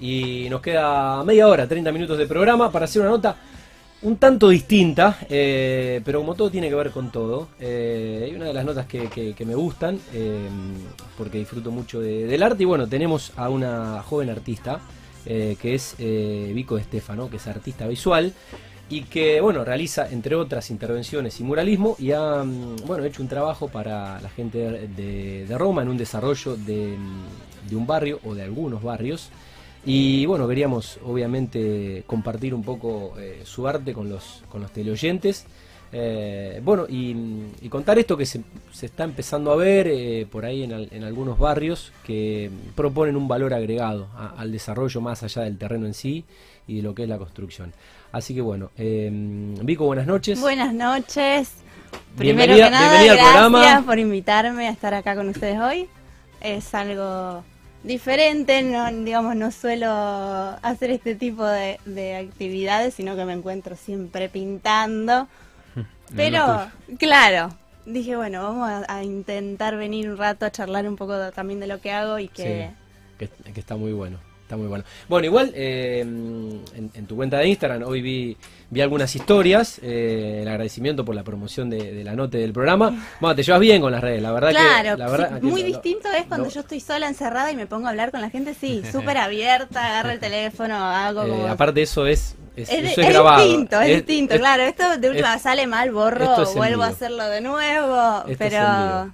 y nos queda media hora, 30 minutos de programa para hacer una nota un tanto distinta, eh, pero como todo tiene que ver con todo. Eh, una de las notas que, me gustan, eh, porque disfruto mucho del arte, y bueno, tenemos a una joven artista, que es Vico Estefano, que es artista visual, y que, bueno, realiza, entre otras, intervenciones y muralismo, y ha, mm, bueno, hecho un trabajo para la gente de, Roma en un desarrollo de, de un barrio, o de algunos barrios, y bueno, queríamos obviamente compartir un poco eh, su arte con los, con los teleoyentes. Eh, bueno, y, contar esto que se, se está empezando a ver eh, por ahí en, en, algunos barrios que proponen un valor agregado al desarrollo más allá del terreno en sí y de lo que es la construcción. Así que bueno, Vico, buenas noches. Buenas noches. Primero que nada, gracias por invitarme a estar acá con ustedes hoy. Es algo diferente, no, digamos, no suelo hacer este tipo de, actividades, sino que me encuentro siempre pintando. Pero, claro, dije, bueno, vamos a, intentar venir un rato a charlar un poco también de lo que hago y que... que, está muy bueno. Está muy bueno. Bueno, igual eh, en, tu cuenta de Instagram hoy vi, vi algunas historias, eh, el agradecimiento por la promoción de, la nota del programa. Bueno, te llevas bien con las redes, la verdad claro, que... La verdad, muy distinto es cuando yo estoy sola encerrada y me pongo a hablar con la gente, sí, súper abierta, agarro el teléfono, hago eh, aparte eso es... Es, es, distinto, es, distinto, claro. Esto de última sale mal, borro, vuelvo a hacerlo de nuevo, pero...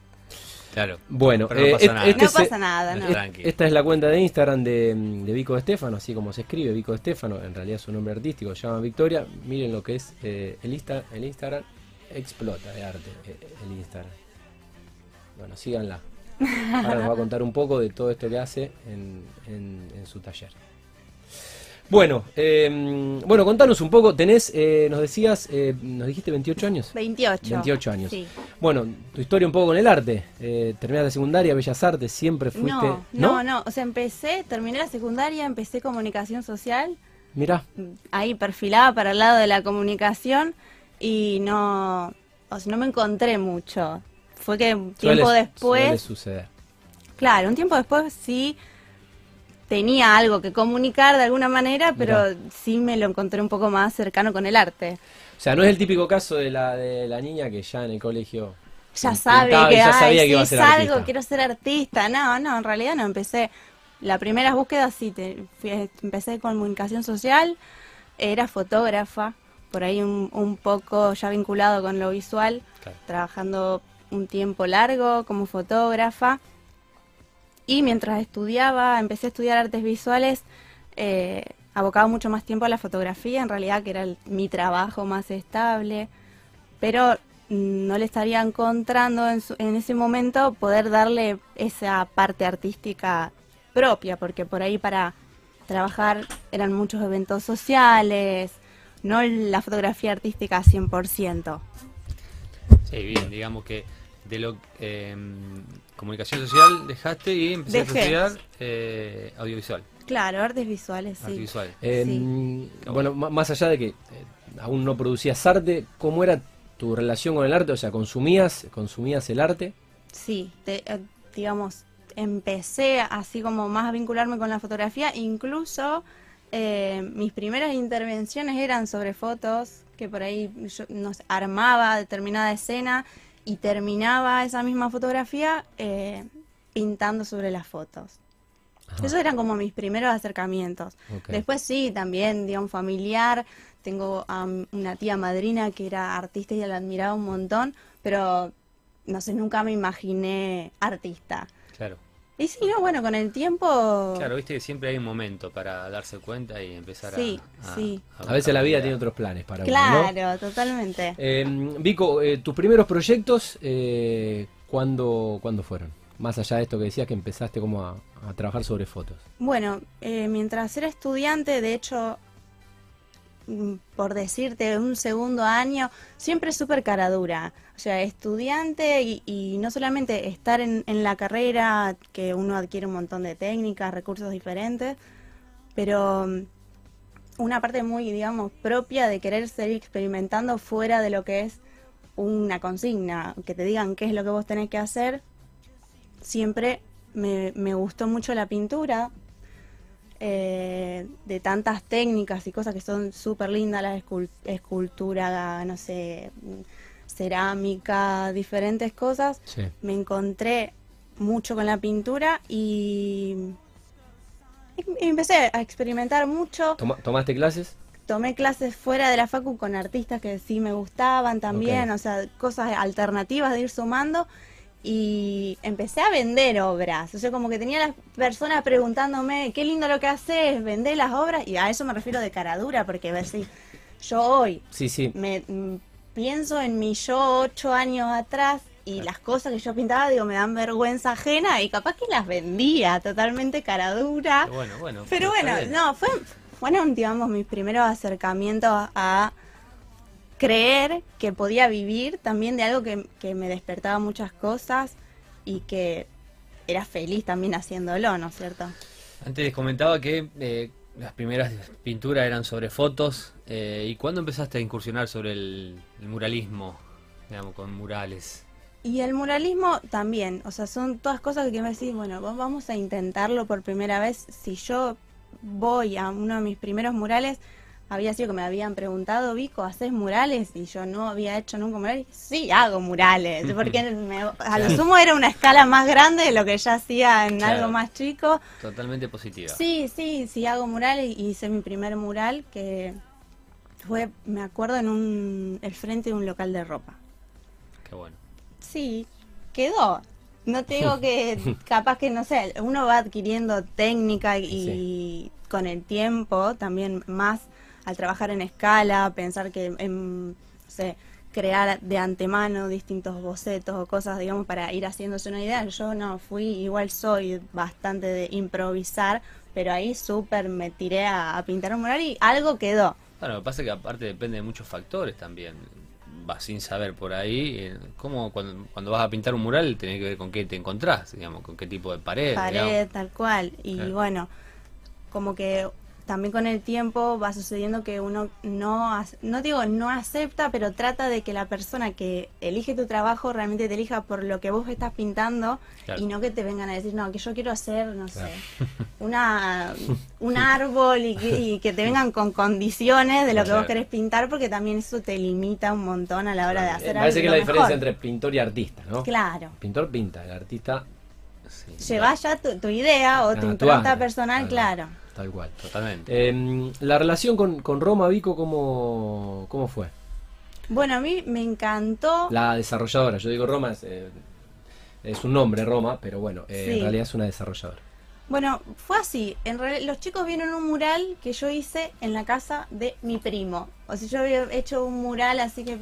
Claro. Bueno, no, eh, pasa, este pasa nada. No. Esta es la cuenta de Instagram de, de Vico Estefano, así como se escribe Vico Estefano, en realidad su nombre artístico se llama Victoria. Miren lo que es eh, el, Insta, el Instagram, explota de arte eh, el Instagram. Bueno, síganla. Ahora nos va a contar un poco de todo esto que hace en, en su taller. Bueno, eh, bueno, contanos un poco. Tenés, eh, nos decías, eh, nos dijiste 28 años. 28. 28 años. Sí. Bueno, tu historia un poco con el arte. Eh, terminaste la secundaria, Bellas Artes, siempre fuiste. No, no, no, O sea, empecé, terminé la secundaria, empecé comunicación social. Mira. Ahí perfilaba para el lado de la comunicación y no, o sea, no me encontré mucho. Fue que un tiempo después. Suele suceder. Claro, un tiempo después sí tenía algo que comunicar de alguna manera, pero sí me lo encontré un poco más cercano con el arte. O sea, no es el típico caso de la, de la niña que ya en el colegio... Ya sabe que, ya sabía que iba a ser salgo, quiero ser artista. No, no, en realidad no, empecé... Las primeras búsquedas sí, te, empecé con comunicación social, era fotógrafa, por ahí un, un poco ya vinculado con lo visual, trabajando un tiempo largo como fotógrafa. Y mientras estudiaba, empecé a estudiar artes visuales, eh, abocaba mucho más tiempo a la fotografía, en realidad que era mi trabajo más estable, pero no le estaría encontrando en, en, ese momento poder darle esa parte artística propia, porque por ahí para trabajar eran muchos eventos sociales, no la fotografía artística 100%. Sí, bien, digamos que de lo eh, comunicación social dejaste y empezaste a estudiar eh, audiovisual. Claro, artes visuales, sí. Em, bueno, más allá de que eh, aún no producías arte, ¿cómo era tu relación con el arte? O sea, ¿consumías, consumías el arte? Sí, digamos, empecé así como más a vincularme con la fotografía, incluso mis primeras intervenciones eran sobre fotos, que por ahí yo nos armaba determinada escena y terminaba esa misma fotografía eh, pintando sobre las fotos. Esos eran como mis primeros acercamientos. Después sí, también, digamos, familiar. Tengo a una tía madrina que era artista y la admiraba un montón, pero no sé, nunca me imaginé artista. Claro. Y sí, no, bueno, con el tiempo... Claro, viste que siempre hay un momento para darse cuenta y empezar sí, a, Sí, a, veces la vida tiene otros planes para claro, uno, Claro, totalmente. Eh, Vico, eh, tus primeros proyectos, eh, ¿cuándo, ¿cuándo fueron? Más allá de esto que decías que empezaste como a, a trabajar sobre fotos. Bueno, eh, mientras era estudiante, de hecho, por decirte, un segundo año, siempre súper cara dura. O sea, estudiante y, no solamente estar en, la carrera, que uno adquiere un montón de técnicas, recursos diferentes, pero mm, una parte muy, digamos, propia de querer seguir experimentando fuera de lo que es una consigna, que te digan qué es lo que vos tenés que hacer. Siempre me gustó mucho la pintura, eh, de tantas técnicas y cosas que son súper lindas, la escultura, no sé, cerámica, diferentes cosas, me encontré mucho con la pintura y, empecé a experimentar mucho. ¿Tomaste clases? Tomé clases fuera de la facu con artistas que sí me gustaban también, o sea, cosas alternativas de ir sumando y empecé a vender obras. O sea, como que tenía las personas preguntándome, qué lindo lo que haces, vender las obras. Y a eso me refiero de cara dura, porque ver si yo hoy sí, sí. me mm, pienso en mi yo ocho años atrás y las cosas que yo pintaba, digo, me dan vergüenza ajena y capaz que las vendía totalmente cara dura. Pero bueno, bueno. Pero bueno, no, fue, fueron, digamos, mis primeros acercamientos a creer que podía vivir también de algo que, me despertaba muchas cosas y que era feliz también haciéndolo, ¿no es cierto? Antes comentaba que eh, las primeras pinturas eran sobre fotos. Eh, ¿Y cuándo empezaste a incursionar sobre el, muralismo, digamos, con murales? Y el muralismo también, o sea, son todas cosas que me decís, bueno, vamos a intentarlo por primera vez. Si yo voy a uno de mis primeros murales, había sido que me habían preguntado, Vico, ¿haces murales? Y yo no había hecho nunca murales. Sí, hago murales, porque a lo sumo era una escala más grande de lo que ya hacía en algo más chico. Totalmente positiva. Sí, sí, sí, hago murales y hice mi primer mural que fue, me acuerdo, en un, el frente de un local de ropa. Qué bueno. Sí, quedó. No te digo que capaz que, no sé, uno va adquiriendo técnica y con el tiempo también más al trabajar en escala, pensar que, en, crear de antemano distintos bocetos o cosas, digamos, para ir haciéndose una idea. Yo no fui, igual soy bastante de improvisar, pero ahí súper me tiré a, pintar un mural y algo quedó. Bueno, lo que pasa es que aparte depende de muchos factores también. Vas sin saber por ahí, eh, ¿cómo cuando, cuando vas a pintar un mural tenés que ver con qué te encontrás, digamos, con qué tipo de pared? Pared, tal cual. Y bueno, como que también con el tiempo va sucediendo que uno no, no digo no acepta, pero trata de que la persona que elige tu trabajo realmente te elija por lo que vos estás pintando y no que te vengan a decir, no, que yo quiero hacer, no sé, una, un árbol y que, te vengan con condiciones de lo que vos querés pintar, porque también eso te limita un montón a la hora de hacer algo. Parece que es la diferencia entre pintor y artista, ¿no? Claro. pintor pinta, el artista... Lleva ya tu, idea o tu impronta personal, claro tal cual. Totalmente. Em, la relación con, con Roma, Vico, ¿cómo, ¿cómo fue? Bueno, a mí me encantó. La desarrolladora, yo digo Roma, es, eh, un nombre Roma, pero bueno, eh, en realidad es una desarrolladora. Bueno, fue así. En realidad, los chicos vieron un mural que yo hice en la casa de mi primo. O sea, yo había hecho un mural así que,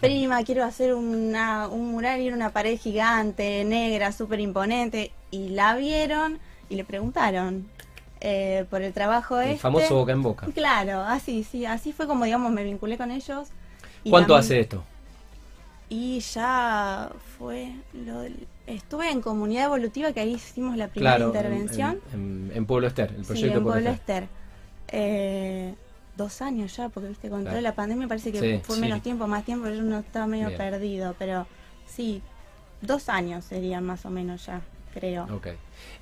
prima, quiero hacer una, un mural y una pared gigante, negra, súper imponente. Y la vieron y le preguntaron, eh, por el trabajo el este. famoso boca en boca. Claro, así, sí, así fue como, digamos, me vinculé con ellos. ¿Cuánto hace esto? Y ya fue, lo, estuve en Comunidad Evolutiva, que ahí hicimos la primera intervención. En, Pueblo Ester, el proyecto en Pueblo Ester. Eh, dos años ya, porque viste, con toda la pandemia parece que fue menos tiempo, más tiempo, yo no estaba medio perdido, pero sí, dos años serían más o menos ya creo. Ok.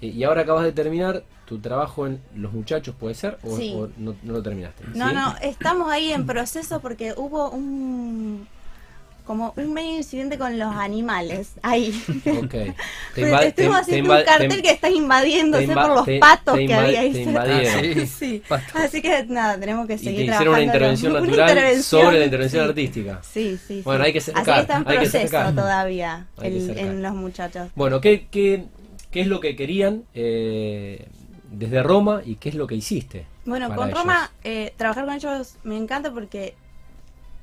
Y ahora acabas de terminar tu trabajo en Los Muchachos, ¿puede ser? ¿O, no, lo terminaste? No, no, estamos ahí en proceso porque hubo un como un medio incidente con los animales ahí. Ok. Estuvimos haciendo un cartel que está invadiéndose por los patos que había ahí. Te sí. Así que nada, tenemos que seguir y hicieron una intervención natural sobre la intervención artística. Sí, sí. Bueno, hay que sacar. Así está en proceso todavía en los muchachos. Bueno, ¿qué, qué, qué es lo que querían eh, desde Roma y qué es lo que hiciste? Bueno, con Roma, eh, trabajar con ellos me encanta porque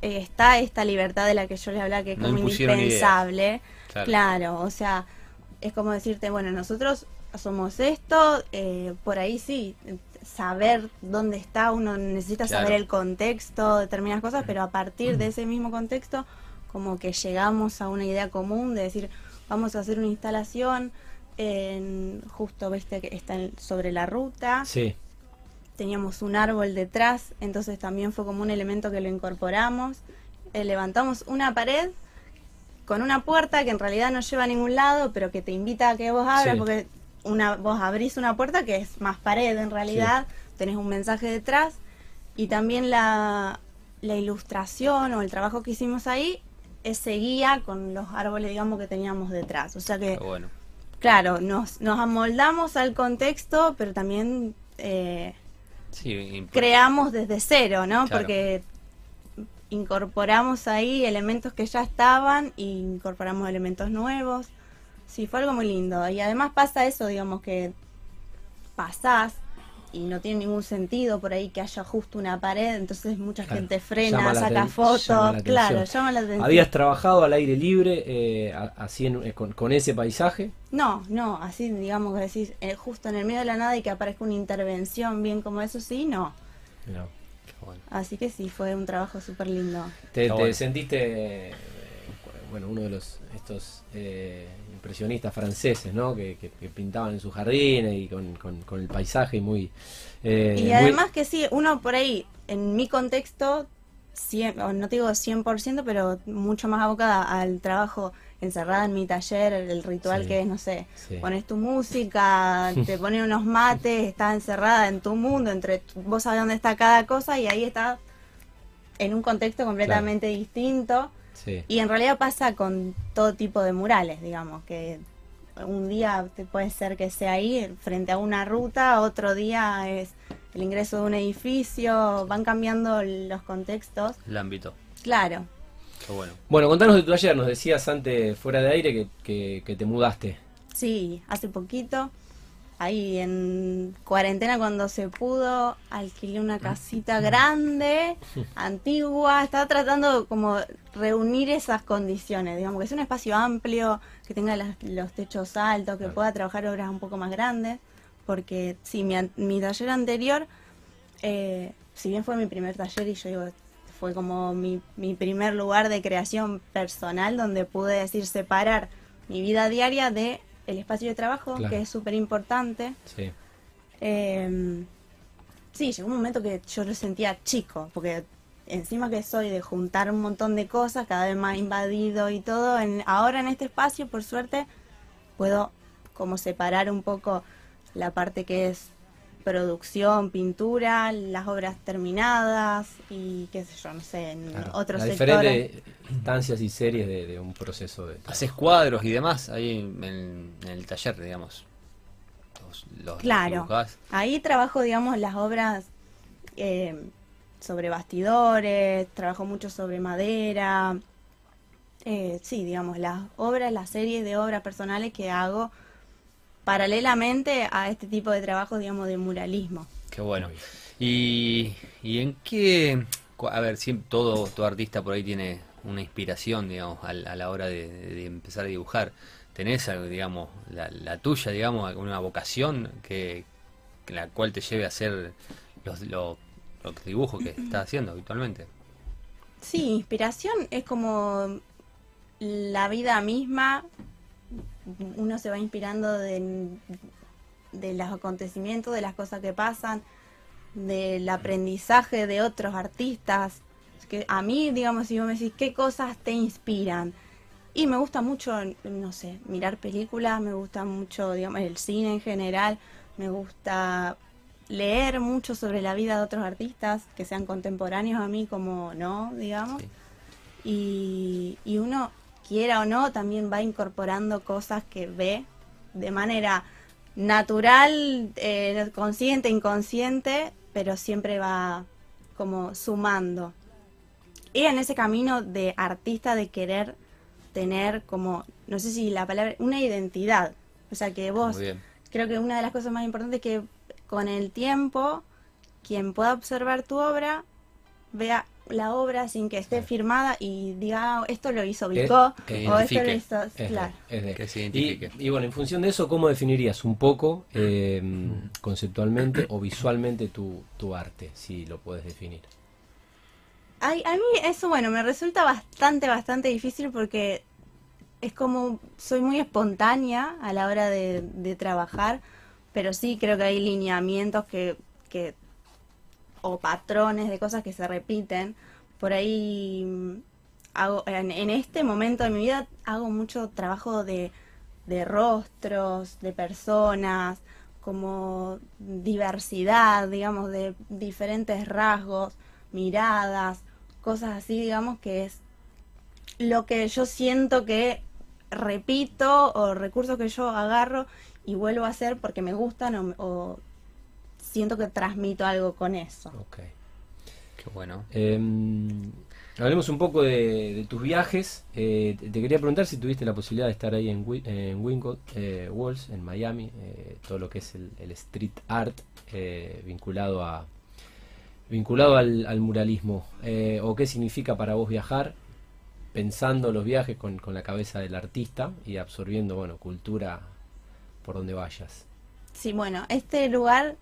eh, está esta libertad de la que yo les hablaba, que es como indispensable. Claro. o sea, es como decirte, bueno, nosotros somos esto, eh, por ahí sí, saber dónde está, uno necesita saber el contexto, determinadas cosas, pero a partir de ese mismo contexto, como que llegamos a una idea común de decir, vamos a hacer una instalación, en, justo, viste, que está sobre la ruta. Sí teníamos un árbol detrás, entonces también fue como un elemento que lo incorporamos. Eh, levantamos una pared con una puerta que en realidad no lleva a ningún lado, pero que te invita a que vos abras, porque una, vos abrís una puerta que es más pared en realidad, tenés un mensaje detrás y también la, la ilustración o el trabajo que hicimos ahí es seguía con los árboles, digamos, que teníamos detrás. O sea que, bueno. Claro, nos, nos amoldamos al contexto, pero también eh, creamos desde cero, ¿no? Porque incorporamos ahí elementos que ya estaban e incorporamos elementos nuevos. Sí, fue algo muy lindo. Y además pasa eso, digamos, que pasás y no tiene ningún sentido por ahí que haya justo una pared, entonces mucha gente frena, saca fotos, claro, llama la atención. ¿Habías trabajado al aire libre eh, así eh, con, ese paisaje? No, no, así digamos que decís, eh, justo en el medio de la nada y que aparezca una intervención bien como eso, sí, no. Así que sí, fue un trabajo súper lindo. ¿Te, sentiste, bueno, uno de los estos impresionistas franceses, ¿no? Que, pintaban en sus jardines y con, el paisaje muy... Eh, y además que sí, uno por ahí, en mi contexto, no te digo 100%, pero mucho más abocada al trabajo encerrada en mi taller, el ritual que es, no sé, pones tu música, te pones unos mates, estás encerrada en tu mundo, entre vos sabes dónde está cada cosa y ahí está en un contexto completamente distinto. Y en realidad pasa con todo tipo de murales, digamos, que un día puede ser que sea ahí frente a una ruta, otro día es el ingreso de un edificio, van cambiando los contextos. El ámbito. Claro. bueno. Bueno, contanos de tu ayer, nos decías antes fuera de aire que, que te mudaste. Sí, hace poquito ahí en cuarentena cuando se pudo, alquilé una casita grande, antigua, estaba tratando como reunir esas condiciones, digamos que es un espacio amplio, que tenga los techos altos, que pueda trabajar obras un poco más grandes, porque sí, mi, mi taller anterior, eh, si bien fue mi primer taller y yo digo, fue como mi, mi primer lugar de creación personal donde pude decir separar mi vida diaria de el espacio de trabajo, que es súper importante. Sí. Em, sí, llegó un momento que yo lo sentía chico, porque encima que soy de juntar un montón de cosas, cada vez más invadido y todo, en, ahora en este espacio, por suerte, puedo como separar un poco la parte que es producción, pintura, las obras terminadas y qué sé yo, no sé, en otros sectores. diferentes instancias y series de, un proceso de... Haces cuadros y demás ahí en, el taller, digamos. claro, ahí trabajo, digamos, las obras eh, sobre bastidores, trabajo mucho sobre madera, eh, sí, digamos, las obras, las series de obras personales que hago paralelamente a este tipo de trabajo, digamos, de muralismo. Qué bueno. ¿Y, y en qué, a ver, siempre, todo, todo artista por ahí tiene una inspiración, digamos, a, la hora de, empezar a dibujar. ¿Tenés, digamos, la, tuya, digamos, alguna vocación que, la cual te lleve a hacer los, los, dibujos que estás haciendo habitualmente? Sí, inspiración es como la vida misma uno se va inspirando de, los acontecimientos, de las cosas que pasan, del aprendizaje de otros artistas. Que a mí, digamos, si vos me decís qué cosas te inspiran. Y me gusta mucho, no sé, mirar películas, me gusta mucho, digamos, el cine en general, me gusta leer mucho sobre la vida de otros artistas, que sean contemporáneos a mí como no, digamos. Y, y uno quiera o no, también va incorporando cosas que ve de manera natural, eh, consciente, inconsciente, pero siempre va como sumando. Y en ese camino de artista de querer tener como, no sé si la palabra, una identidad. O sea que vos, creo que una de las cosas más importantes es que con el tiempo, quien pueda observar tu obra, vea la obra sin que esté firmada y diga ah, esto lo hizo Vico o esto lo hizo claro. que se identifique. Y, bueno en función de eso cómo definirías un poco em, conceptualmente o visualmente tu, tu arte si lo puedes definir a mí eso bueno me resulta bastante bastante difícil porque es como soy muy espontánea a la hora de, de trabajar pero sí creo que hay lineamientos que, que o patrones de cosas que se repiten. Por ahí mm, hago, en, este momento de mi vida hago mucho trabajo de de rostros, de personas, como diversidad, digamos, de diferentes rasgos, miradas, cosas así, digamos, que es lo que yo siento que repito o recursos que yo agarro y vuelvo a hacer porque me gustan o, siento que transmito algo con eso. Ok. Qué bueno. Em, hablemos un poco de, tus viajes. Eh, te, quería preguntar si tuviste la posibilidad de estar ahí en, en Winkle eh, Walls, en Miami, eh, todo lo que es el, street art vinculado a vinculado al, al muralismo. o qué significa para vos viajar pensando los viajes con, con, la cabeza del artista y absorbiendo, bueno, cultura por donde vayas. Sí, bueno, este lugar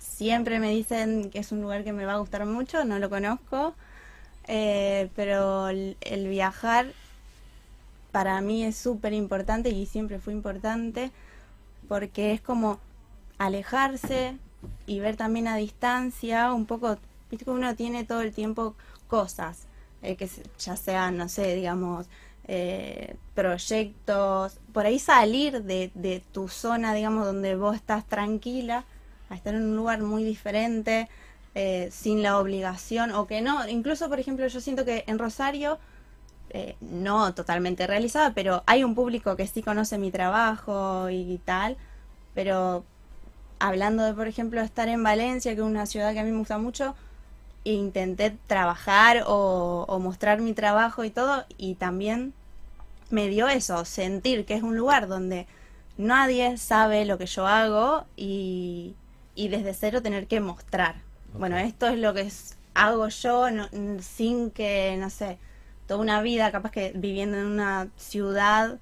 siempre me dicen que es un lugar que me va a gustar mucho, no lo conozco, eh, pero el, viajar para mí es súper importante y siempre fue importante porque es como alejarse y ver también a distancia un poco, viste que uno tiene todo el tiempo cosas eh, que ya sean, no sé, digamos, eh, proyectos, por ahí salir de, de, tu zona, digamos, donde vos estás tranquila, a estar en un lugar muy diferente, eh, sin la obligación, o que no, incluso, por ejemplo, yo siento que en Rosario, no totalmente realizada, pero hay un público que sí conoce mi trabajo y tal, pero hablando de, por ejemplo, estar en Valencia, que es una ciudad que a mí me gusta mucho, intenté trabajar o, mostrar mi trabajo y todo, y también me dio eso, sentir que es un lugar donde nadie sabe lo que yo hago y, desde cero tener que mostrar. Bueno, esto es lo que hago yo sin que, no sé, toda una vida capaz que viviendo en una ciudad,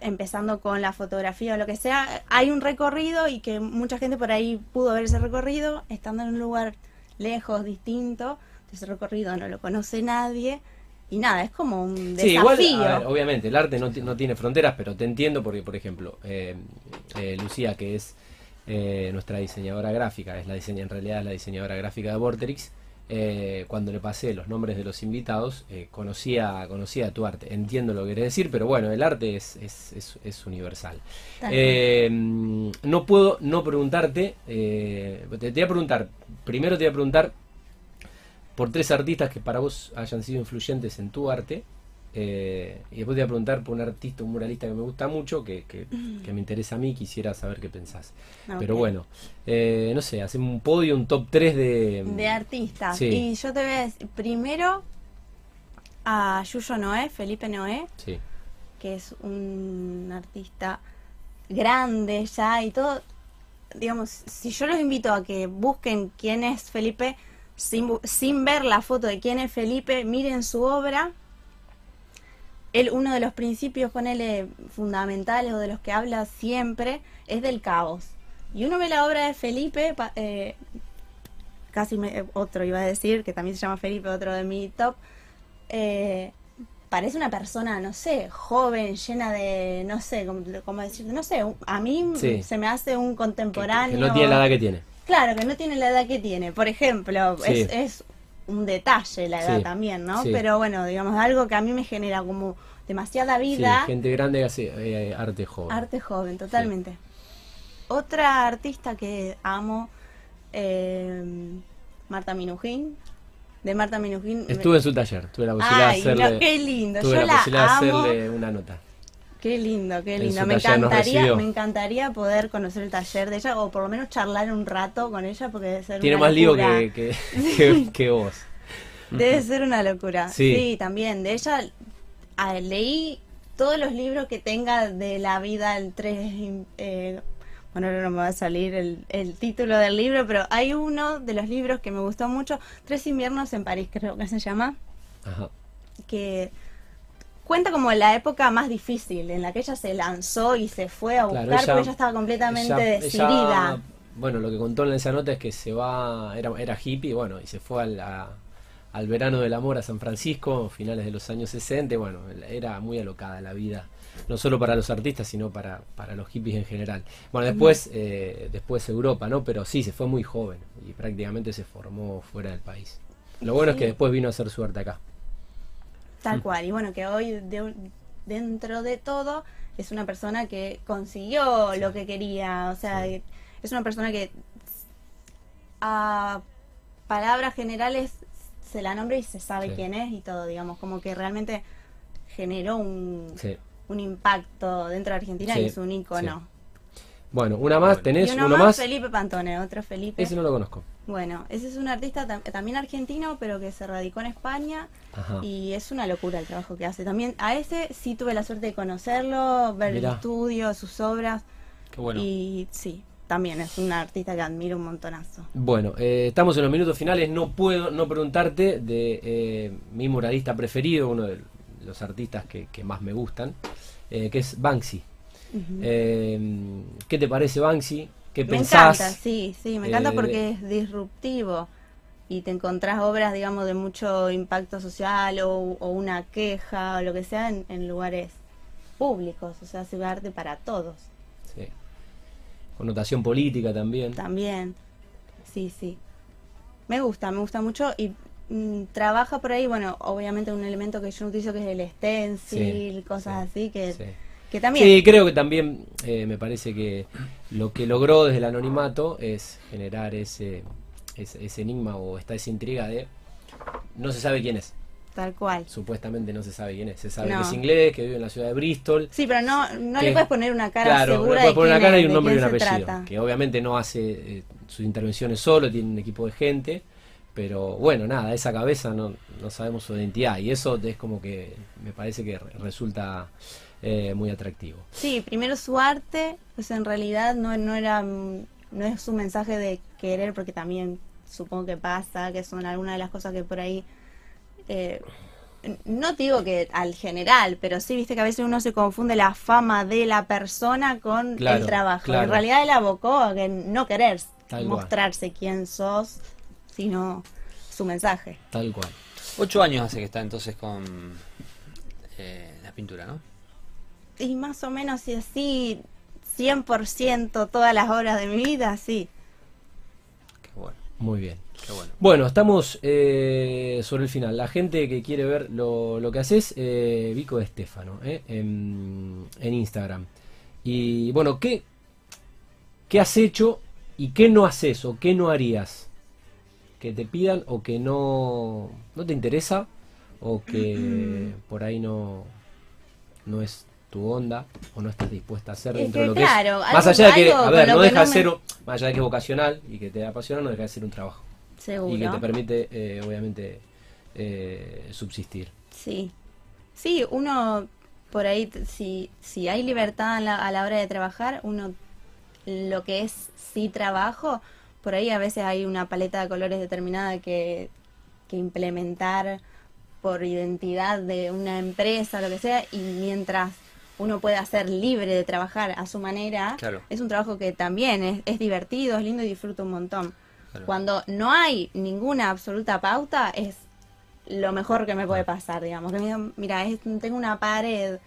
empezando con la fotografía o lo que sea, hay un recorrido y que mucha gente por ahí pudo ver ese recorrido estando en un lugar lejos, distinto, ese recorrido no lo conoce nadie. Y nada, es como un desafío. obviamente, el arte no, no, tiene fronteras, pero te entiendo porque, por ejemplo, eh, eh, Lucía, que es eh, nuestra diseñadora gráfica, es la diseña, en realidad es la diseñadora gráfica de Vorterix, cuando le pasé los nombres de los invitados, conocía, conocía tu arte. Entiendo lo que querés decir, pero bueno, el arte es, es, es, universal. no puedo no preguntarte, te, te voy a preguntar primero te voy a preguntar por tres artistas que para vos hayan sido influyentes en tu arte. Eh, y después te voy a preguntar por un artista, un muralista que me gusta mucho, que, que, me interesa a mí, quisiera saber qué pensás. Pero bueno, eh, no sé, hacemos un podio, un top 3 de... De artistas. Y yo te voy a decir, primero a Yuyo Noé, Felipe Noé, que es un artista grande ya y todo, digamos, si yo los invito a que busquen quién es Felipe, sin, sin ver la foto de quién es Felipe, miren su obra. Él, uno de los principios, ponele, fundamentales o de los que habla siempre, es del caos. Y uno ve la obra de Felipe, eh, casi otro iba a decir, que también se llama Felipe, otro de mi top, eh, parece una persona, no sé, joven, llena de, no sé, como, decir, no sé, a mí se me hace un contemporáneo. Que, no tiene la edad que tiene. Claro, que no tiene la edad que tiene. Por ejemplo, es, un detalle la edad también, ¿no? Pero bueno, digamos, algo que a mí me genera como demasiada vida. gente grande hace eh, arte joven. Arte joven, totalmente. Otra artista que amo, eh, Marta Minujín de Marta Minujín. Estuve en su taller, tuve la posibilidad de hacerle. qué lindo, tuve yo la, posibilidad de hacerle una nota. Qué lindo, qué lindo. Me encantaría, me encantaría poder conocer el taller de ella o por lo menos charlar un rato con ella porque debe ser Tiene más lío que, que, vos. Debe ser una locura. Sí, también. De ella leí todos los libros que tenga de la vida, el tres eh, bueno, ahora no me va a salir el, título del libro, pero hay uno de los libros que me gustó mucho, Tres inviernos en París, creo que se llama, Ajá. que cuenta como la época más difícil, en la que ella se lanzó y se fue a buscar, porque ella estaba completamente decidida. bueno, lo que contó en esa nota es que se va, era, era hippie, bueno, y se fue al verano del amor a San Francisco, finales de los años 60, bueno, era muy alocada la vida no solo para los artistas, sino para, para los hippies en general. Bueno, después, eh, después Europa, ¿no? Pero sí, se fue muy joven y prácticamente se formó fuera del país. Lo bueno es que después vino a hacer suerte acá. Tal cual, y bueno, que hoy dentro de todo es una persona que consiguió lo que quería, o sea, es una persona que a palabras generales se la nombra y se sabe quién es y todo, digamos, como que realmente generó un, un impacto dentro de Argentina y es un ícono. Bueno, una más, tenés uno, más, Felipe Pantone, otro Felipe. Ese no lo conozco. Bueno, ese es un artista también argentino, pero que se radicó en España y es una locura el trabajo que hace. También a ese sí tuve la suerte de conocerlo, ver el estudio, sus obras. Qué bueno. Y sí, también es un artista que admiro un montonazo. Bueno, eh, estamos en los minutos finales. No puedo no preguntarte de eh, mi muralista preferido, uno de los artistas que, más me gustan, eh, que es Banksy. ¿Qué te parece Banksy? ¿Qué me encanta, sí, sí, me encanta porque es disruptivo y te encontrás obras, digamos, de mucho impacto social o, una queja o lo que sea en, lugares públicos, o sea, hace arte para todos. Sí connotación política también. También, sí, sí. Me gusta, me gusta mucho y mm, trabaja por ahí, bueno, obviamente un elemento que yo utilizo que es el stencil, cosas así que, que también... Sí, creo que también eh, me parece que lo que logró desde el anonimato es generar ese, ese, ese enigma o esta esa intriga de no se sabe quién es. Tal cual. Supuestamente no se sabe quién es. Se sabe que es inglés, que vive en la ciudad de Bristol. Sí, pero no, no le puedes poner una cara claro, segura. le puedes poner una cara y un nombre y un apellido. Que obviamente no hace eh, sus intervenciones solo, tiene un equipo de gente. Pero bueno, nada, esa cabeza no, no sabemos su identidad. Y eso es como que me parece que resulta eh, muy atractivo. Sí, primero su arte, pues en realidad no, no era. No es su mensaje de querer, porque también supongo que pasa, que son algunas de las cosas que por ahí eh, no digo que al general, pero sí, viste que a veces uno se confunde la fama de la persona con el trabajo. En realidad él abocó a que no querer mostrarse quién sos, sino su mensaje. Tal cual. Ocho años hace que está entonces con eh, la pintura, ¿no? Y más o menos, si así, 100% todas las horas de mi vida, sí. Qué bueno. Muy bien. bueno. estamos eh, sobre el final. La gente que quiere ver lo, que haces, eh, Vico Estefano, eh, en, Instagram. Y bueno, ¿qué, ¿qué has hecho y qué no haces o qué no harías? Que te pidan o que no, no te interesa o que por ahí no, no es tu onda o no estás dispuesta a hacer dentro de lo que es. Más allá de que, a ver, no deja de ser, más allá de que es vocacional y que te apasiona, no deja de ser un trabajo. Seguro. Y que te permite, eh, obviamente, eh, subsistir. Sí. Sí, uno por ahí, si, si hay libertad a la, hora de trabajar, uno lo que es sí trabajo, por ahí a veces hay una paleta de colores determinada que, que implementar por identidad de una empresa, lo que sea, y mientras uno puede hacer libre de trabajar a su manera, es un trabajo que también es, divertido, es lindo y disfruto un montón. Cuando no hay ninguna absoluta pauta, es lo mejor que me puede pasar, digamos. Que me mira, tengo una pared,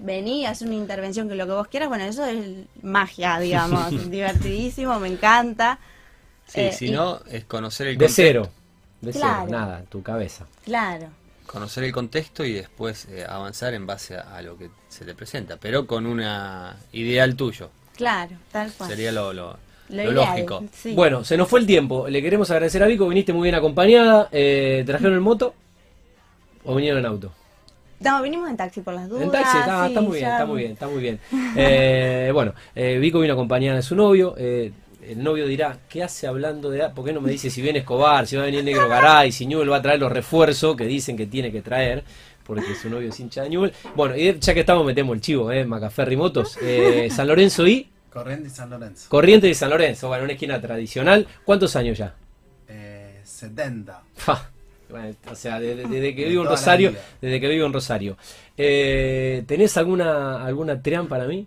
vení, haz una intervención, que lo que vos quieras, bueno, eso es magia, digamos, divertidísimo, me encanta. Sí, eh, si no, es conocer el De cero, de cero, nada, tu cabeza. Claro conocer el contexto y después eh, avanzar en base a, lo que se te presenta, pero con una ideal tuyo. Claro, tal cual. Sería lo, lógico. Bueno, se nos fue el tiempo. Le queremos agradecer a Vico, viniste muy bien acompañada. Eh, ¿Trajeron en moto o vinieron en auto? No, vinimos en taxi por las dudas. En taxi, está, muy bien, está muy bien, está muy bien. Eh, bueno, eh, Vico vino acompañada de su novio. Eh, el novio dirá, ¿qué hace hablando de... ¿Por qué no me dice si viene Escobar, si va a venir Negro Garay, si Newell va a traer los refuerzos que dicen que tiene que traer? Porque su novio es hincha de Newell. Bueno, y ya que estamos, metemos el chivo, ¿eh? Macaferri Motos. Eh, San Lorenzo y... Corriente y San Lorenzo. Corriente y San Lorenzo, bueno, una esquina tradicional. ¿Cuántos años ya? Eh, 70. o sea, desde, que vivo en Rosario, desde que vivo en Rosario. Eh, ¿Tenés alguna alguna trián para mí?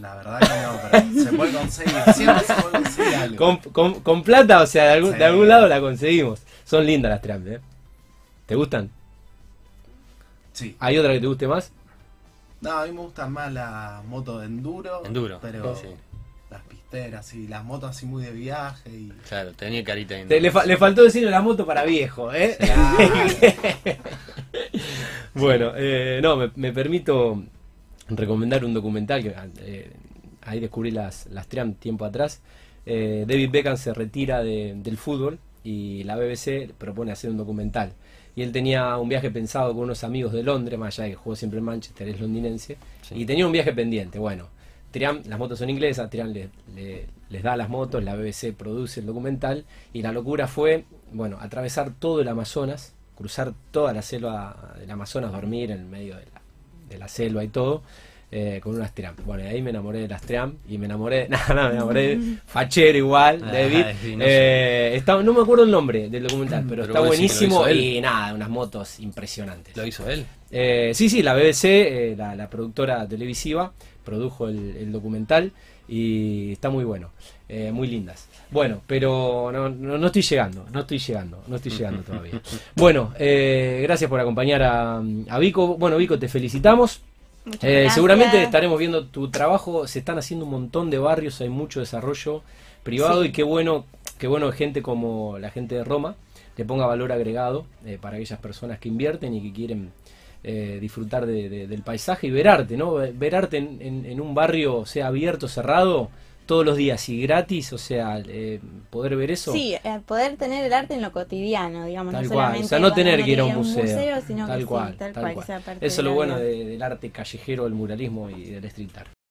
La verdad que no, pero se puede conseguir. Siempre se puede conseguir algo. Con, plata, o sea, de algún, de algún, lado la conseguimos. Son lindas las trampas, ¿eh? ¿Te gustan? Sí. ¿Hay otra que te guste más? No, a mí me gustan más las motos de enduro. Enduro. Pero las pisteras y las motos así muy de viaje. Y... Claro, tenía carita de le, le, faltó decirle la moto para viejo, ¿eh? Bueno, eh, no, me, permito recomendar un documental que eh, ahí descubrí las, las Triam tiempo atrás. Eh, David Beckham se retira del fútbol y la BBC propone hacer un documental. Y él tenía un viaje pensado con unos amigos de Londres, más allá de que jugó siempre en Manchester, es londinense, y tenía un viaje pendiente. Bueno, Triam, las motos son inglesas, Triam les da las motos, la BBC produce el documental, y la locura fue, bueno, atravesar todo el Amazonas, cruzar toda la selva del Amazonas, dormir en el medio de la, de la selva y todo, eh, con unas Triam. Bueno, ahí me enamoré de las Triam y me enamoré, nada, nada, me enamoré de Fachero igual, ah, David. Eh, no, me acuerdo el nombre del documental, pero, está buenísimo y nada, unas motos impresionantes. ¿Lo hizo él? Eh, sí, sí, la BBC, la, productora televisiva, produjo el, documental y está muy bueno, muy lindas. Bueno, pero no, no, estoy llegando, no estoy llegando, no estoy llegando todavía. Bueno, gracias por acompañar a, a Vico. Bueno, Vico, te felicitamos. Eh, seguramente estaremos viendo tu trabajo, se están haciendo un montón de barrios, hay mucho desarrollo privado y qué bueno, qué bueno gente como la gente de Roma le ponga valor agregado eh, para aquellas personas que invierten y que quieren eh, disfrutar del paisaje y ver arte, ¿no? Ver arte en, en un barrio, sea abierto, cerrado, todos los días y gratis, o sea, eh, poder ver eso. Sí, eh, poder tener el arte en lo cotidiano, digamos, tal no cual. O sea, no tener que ir a un museo. sino tal que cual, tal, cual. Eso es lo bueno del arte callejero, del muralismo y del street art.